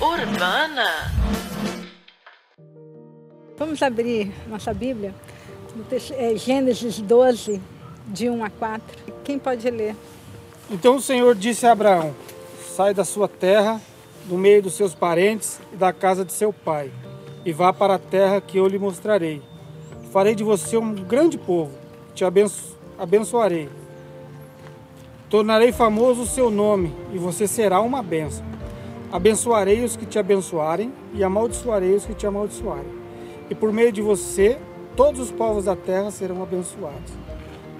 Urbana. Vamos abrir nossa Bíblia, é, Gênesis 12, de 1 a 4. Quem pode ler? Então o Senhor disse a Abraão: Sai da sua terra, do meio dos seus parentes e da casa de seu pai, e vá para a terra que eu lhe mostrarei. Farei de você um grande povo, te abenço abençoarei. Tornarei famoso o seu nome, e você será uma bênção. Abençoarei os que te abençoarem, e amaldiçoarei os que te amaldiçoarem. E por meio de você, todos os povos da terra serão abençoados.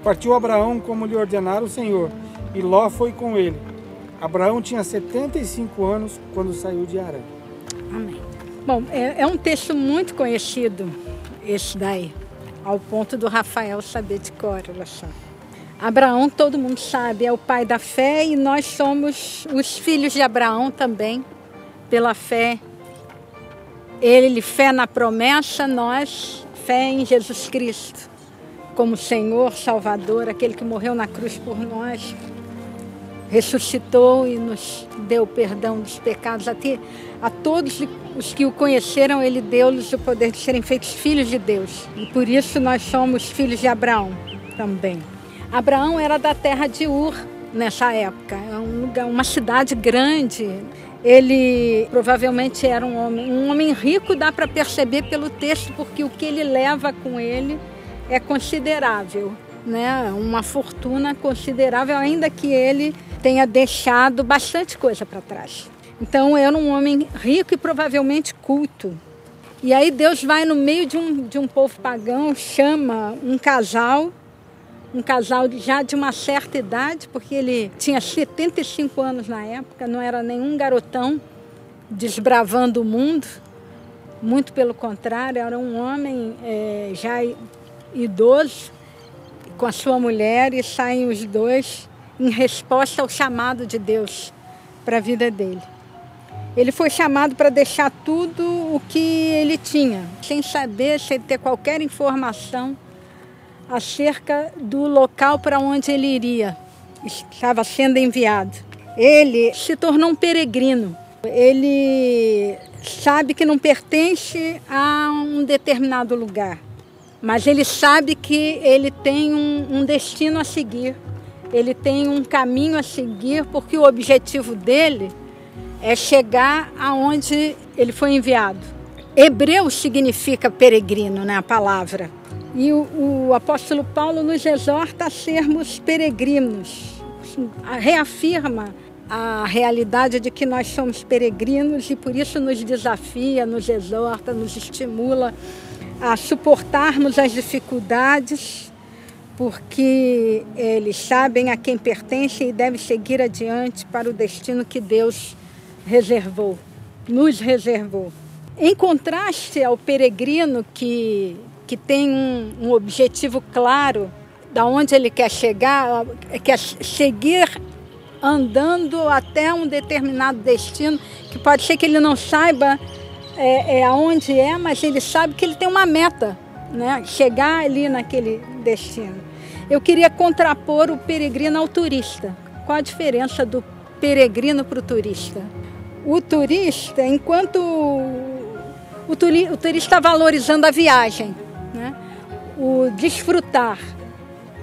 Partiu Abraão como lhe ordenara o Senhor, e Ló foi com ele. Abraão tinha 75 anos quando saiu de Arã. Amém. Bom, é, é um texto muito conhecido, esse daí, ao ponto do Rafael saber de cor, só. Abraão, todo mundo sabe, é o pai da fé e nós somos os filhos de Abraão também, pela fé. Ele, fé na promessa, nós, fé em Jesus Cristo, como Senhor, Salvador, aquele que morreu na cruz por nós, ressuscitou e nos deu perdão dos pecados. Até a todos os que o conheceram, ele deu-lhes o poder de serem feitos filhos de Deus. E por isso nós somos filhos de Abraão também. Abraão era da terra de Ur nessa época, é um lugar, uma cidade grande. Ele provavelmente era um homem, um homem rico, dá para perceber pelo texto, porque o que ele leva com ele é considerável, né? Uma fortuna considerável, ainda que ele tenha deixado bastante coisa para trás. Então era um homem rico e provavelmente culto. E aí Deus vai no meio de um, de um povo pagão, chama um casal um casal já de uma certa idade, porque ele tinha 75 anos na época, não era nenhum garotão desbravando o mundo, muito pelo contrário, era um homem é, já idoso com a sua mulher e saem os dois em resposta ao chamado de Deus para a vida dele. Ele foi chamado para deixar tudo o que ele tinha, sem saber, sem ter qualquer informação acerca do local para onde ele iria. Estava sendo enviado. Ele se tornou um peregrino. Ele sabe que não pertence a um determinado lugar, mas ele sabe que ele tem um, um destino a seguir. Ele tem um caminho a seguir, porque o objetivo dele é chegar aonde ele foi enviado. Hebreu significa peregrino, né, a palavra. E o, o apóstolo Paulo nos exorta a sermos peregrinos, reafirma a realidade de que nós somos peregrinos e por isso nos desafia, nos exorta, nos estimula a suportarmos as dificuldades, porque eles sabem a quem pertencem e devem seguir adiante para o destino que Deus reservou, nos reservou. Em contraste ao peregrino que que tem um, um objetivo claro da onde ele quer chegar, quer seguir andando até um determinado destino, que pode ser que ele não saiba é, é, aonde é, mas ele sabe que ele tem uma meta, né? chegar ali naquele destino. Eu queria contrapor o peregrino ao turista. Qual a diferença do peregrino para o turista? O turista, enquanto o, turi, o turista está valorizando a viagem, o desfrutar.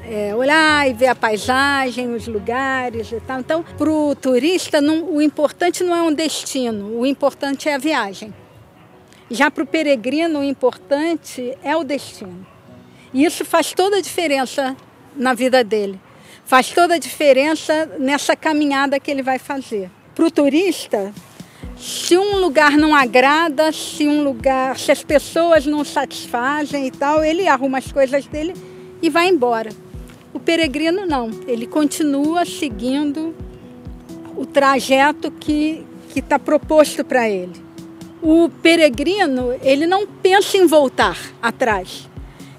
É, olhar e ver a paisagem, os lugares e tal. Então, para o turista, não, o importante não é um destino, o importante é a viagem. Já para o peregrino, o importante é o destino. E isso faz toda a diferença na vida dele. Faz toda a diferença nessa caminhada que ele vai fazer. Para o turista, se um lugar não agrada, se um lugar, se as pessoas não satisfazem e tal, ele arruma as coisas dele e vai embora. O peregrino não, ele continua seguindo o trajeto que está proposto para ele. O peregrino, ele não pensa em voltar atrás.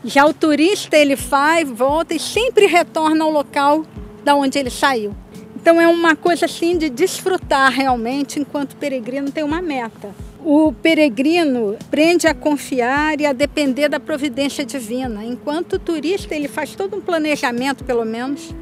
Já o turista, ele vai, volta e sempre retorna ao local da onde ele saiu. Então é uma coisa assim de desfrutar realmente enquanto peregrino tem uma meta. o peregrino aprende a confiar e a depender da providência divina. Enquanto o turista, ele faz todo um planejamento, pelo menos,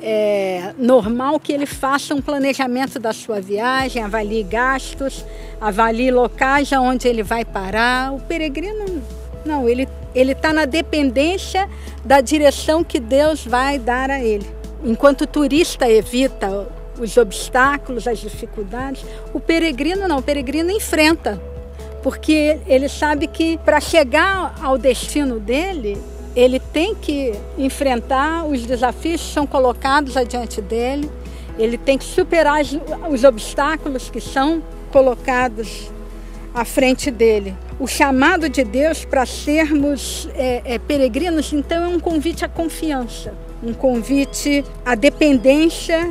é normal que ele faça um planejamento da sua viagem, avalie gastos, avalie locais aonde ele vai parar. O peregrino, não, ele ele está na dependência da direção que Deus vai dar a ele. Enquanto o turista evita os obstáculos, as dificuldades. O peregrino não, o peregrino enfrenta, porque ele sabe que para chegar ao destino dele, ele tem que enfrentar os desafios que são colocados adiante dele, ele tem que superar os obstáculos que são colocados à frente dele. O chamado de Deus para sermos é, é, peregrinos, então, é um convite à confiança, um convite à dependência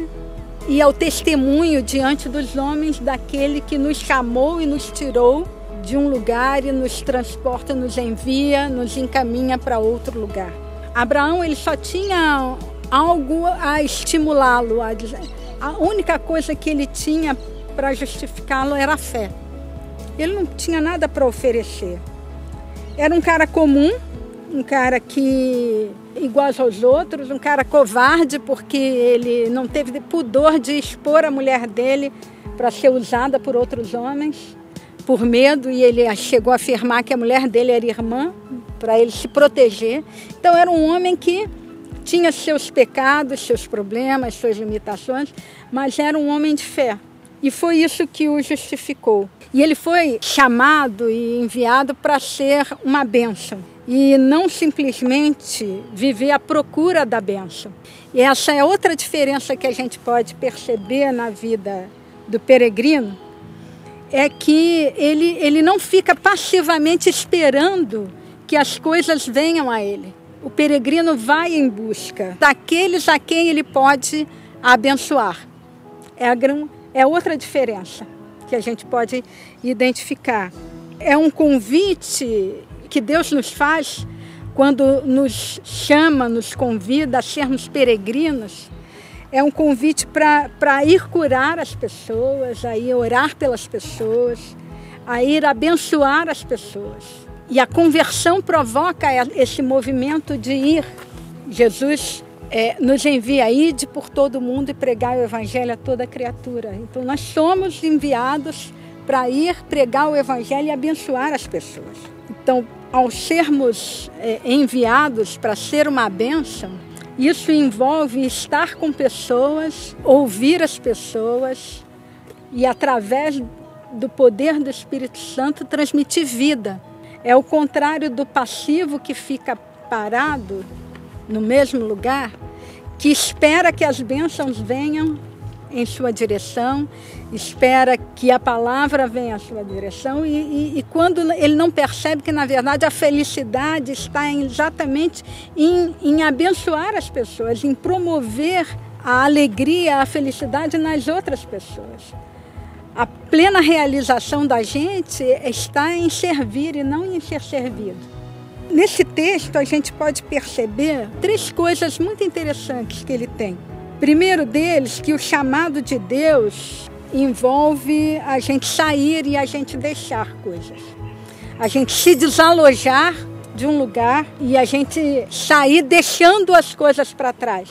e ao testemunho diante dos homens daquele que nos chamou e nos tirou de um lugar e nos transporta, nos envia, nos encaminha para outro lugar. Abraão ele só tinha algo a estimulá-lo, a, a única coisa que ele tinha para justificá-lo era a fé. Ele não tinha nada para oferecer. Era um cara comum, um cara que igual aos outros, um cara covarde porque ele não teve pudor de expor a mulher dele para ser usada por outros homens, por medo, e ele chegou a afirmar que a mulher dele era irmã, para ele se proteger. Então era um homem que tinha seus pecados, seus problemas, suas limitações, mas era um homem de fé. E foi isso que o justificou. E ele foi chamado e enviado para ser uma bênção e não simplesmente viver à procura da bênção. E essa é outra diferença que a gente pode perceber na vida do peregrino, é que ele, ele não fica passivamente esperando que as coisas venham a ele. O peregrino vai em busca daqueles a quem ele pode abençoar. É, a, é outra diferença que a gente pode identificar. É um convite que Deus nos faz quando nos chama, nos convida a sermos peregrinos, é um convite para ir curar as pessoas, a ir orar pelas pessoas, a ir abençoar as pessoas. E a conversão provoca esse movimento de ir. Jesus é, nos envia ir por todo mundo e pregar o evangelho a toda criatura. Então nós somos enviados para ir pregar o evangelho e abençoar as pessoas. Então, ao sermos é, enviados para ser uma bênção, isso envolve estar com pessoas, ouvir as pessoas e, através do poder do Espírito Santo, transmitir vida. É o contrário do passivo que fica parado no mesmo lugar, que espera que as bênçãos venham em sua direção, espera que a palavra venha à sua direção e, e, e, quando ele não percebe que na verdade a felicidade está exatamente em, em abençoar as pessoas, em promover a alegria, a felicidade nas outras pessoas. A plena realização da gente está em servir e não em ser servido. Nesse texto a gente pode perceber três coisas muito interessantes que ele tem. Primeiro deles, que o chamado de Deus envolve a gente sair e a gente deixar coisas. A gente se desalojar de um lugar e a gente sair deixando as coisas para trás.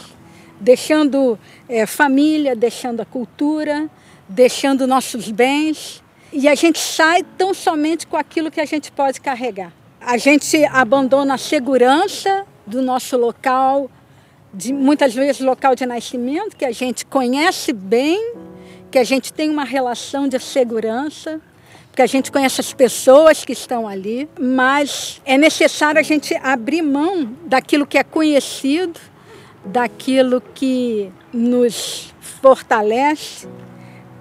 Deixando é, família, deixando a cultura, deixando nossos bens. E a gente sai tão somente com aquilo que a gente pode carregar. A gente abandona a segurança do nosso local de muitas vezes local de nascimento, que a gente conhece bem, que a gente tem uma relação de segurança, que a gente conhece as pessoas que estão ali, mas é necessário a gente abrir mão daquilo que é conhecido, daquilo que nos fortalece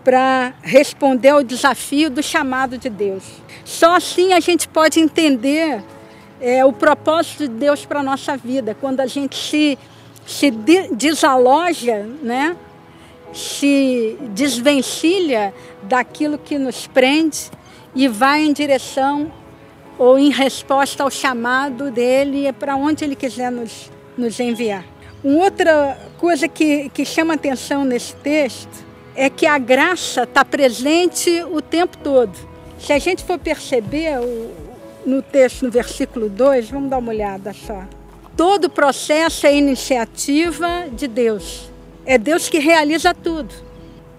para responder ao desafio do chamado de Deus. Só assim a gente pode entender é, o propósito de Deus para a nossa vida, quando a gente se se desaloja, né? se desvencilha daquilo que nos prende e vai em direção ou em resposta ao chamado dele para onde ele quiser nos, nos enviar. Uma outra coisa que, que chama atenção nesse texto é que a graça está presente o tempo todo. Se a gente for perceber no texto, no versículo 2, vamos dar uma olhada só. Todo processo é iniciativa de Deus. É Deus que realiza tudo.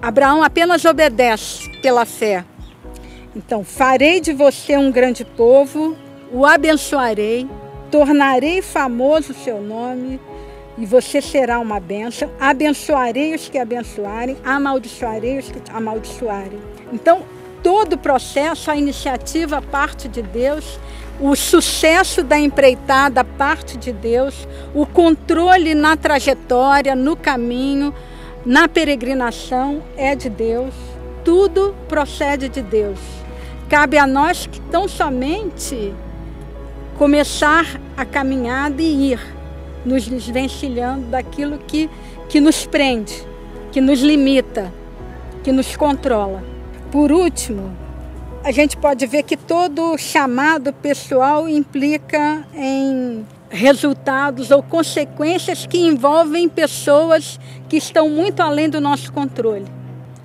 Abraão apenas obedece pela fé. Então, farei de você um grande povo, o abençoarei, tornarei famoso o seu nome, e você será uma bênção. Abençoarei os que abençoarem, amaldiçoarei os que amaldiçoarem. Então, todo o processo, a iniciativa parte de Deus, o sucesso da empreitada parte de Deus, o controle na trajetória, no caminho, na peregrinação é de Deus. Tudo procede de Deus. Cabe a nós que tão somente começar a caminhada e ir, nos desvencilhando daquilo que, que nos prende, que nos limita, que nos controla. Por último, a gente pode ver que todo chamado pessoal implica em resultados ou consequências que envolvem pessoas que estão muito além do nosso controle.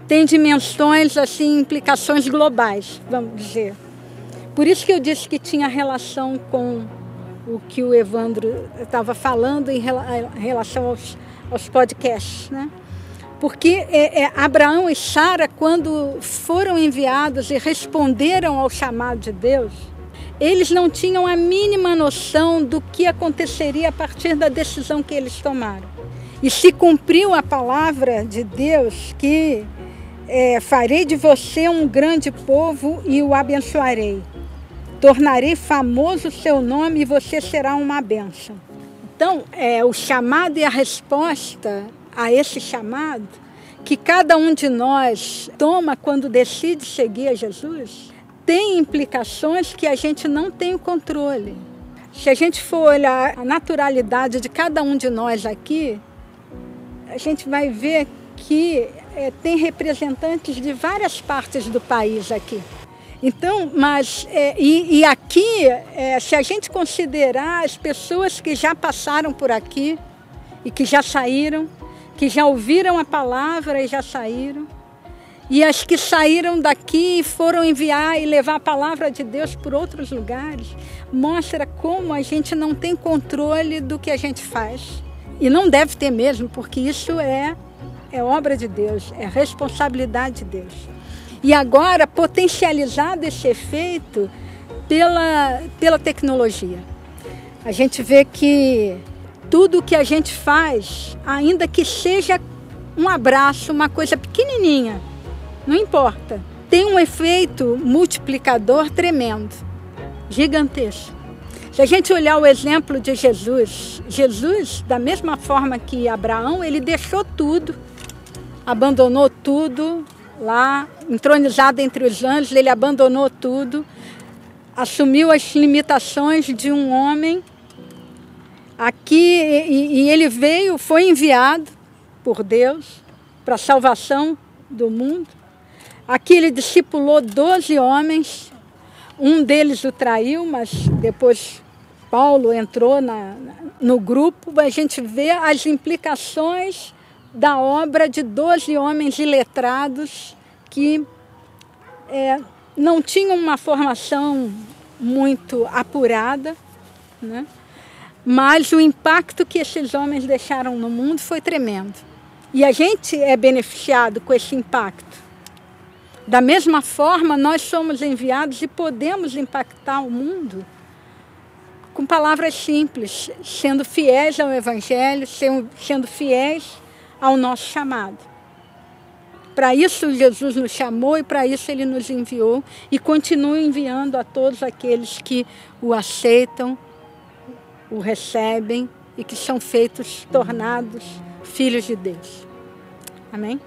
Tem dimensões, assim, implicações globais, vamos dizer. Por isso que eu disse que tinha relação com o que o Evandro estava falando em relação aos, aos podcasts, né? Porque é, é, Abraão e Sara, quando foram enviados e responderam ao chamado de Deus, eles não tinham a mínima noção do que aconteceria a partir da decisão que eles tomaram. E se cumpriu a palavra de Deus que é, farei de você um grande povo e o abençoarei. Tornarei famoso o seu nome e você será uma bênção. Então, é, o chamado e a resposta a esse chamado que cada um de nós toma quando decide seguir a Jesus tem implicações que a gente não tem o controle. Se a gente for olhar a naturalidade de cada um de nós aqui, a gente vai ver que é, tem representantes de várias partes do país aqui. Então, mas é, e, e, aqui, é, se a gente considerar as pessoas que já passaram por aqui e que já saíram, que já ouviram a palavra e já saíram, e as que saíram daqui e foram enviar e levar a palavra de Deus por outros lugares, mostra como a gente não tem controle do que a gente faz. E não deve ter mesmo, porque isso é, é obra de Deus, é responsabilidade de Deus. E agora, potencializado esse efeito pela, pela tecnologia. A gente vê que tudo que a gente faz, ainda que seja um abraço, uma coisa pequenininha, não importa, tem um efeito multiplicador tremendo, gigantesco. Se a gente olhar o exemplo de Jesus, Jesus, da mesma forma que Abraão, ele deixou tudo, abandonou tudo, lá, entronizado entre os anjos, ele abandonou tudo, assumiu as limitações de um homem aqui e, e ele veio, foi enviado por Deus para a salvação do mundo. Aqui ele discipulou 12 homens, um deles o traiu, mas depois Paulo entrou na, no grupo. A gente vê as implicações da obra de 12 homens iletrados que é, não tinham uma formação muito apurada, né? mas o impacto que esses homens deixaram no mundo foi tremendo. E a gente é beneficiado com esse impacto. Da mesma forma, nós somos enviados e podemos impactar o mundo com palavras simples, sendo fiéis ao Evangelho, sendo fiéis ao nosso chamado. Para isso Jesus nos chamou e para isso ele nos enviou e continua enviando a todos aqueles que o aceitam, o recebem e que são feitos, tornados filhos de Deus. Amém?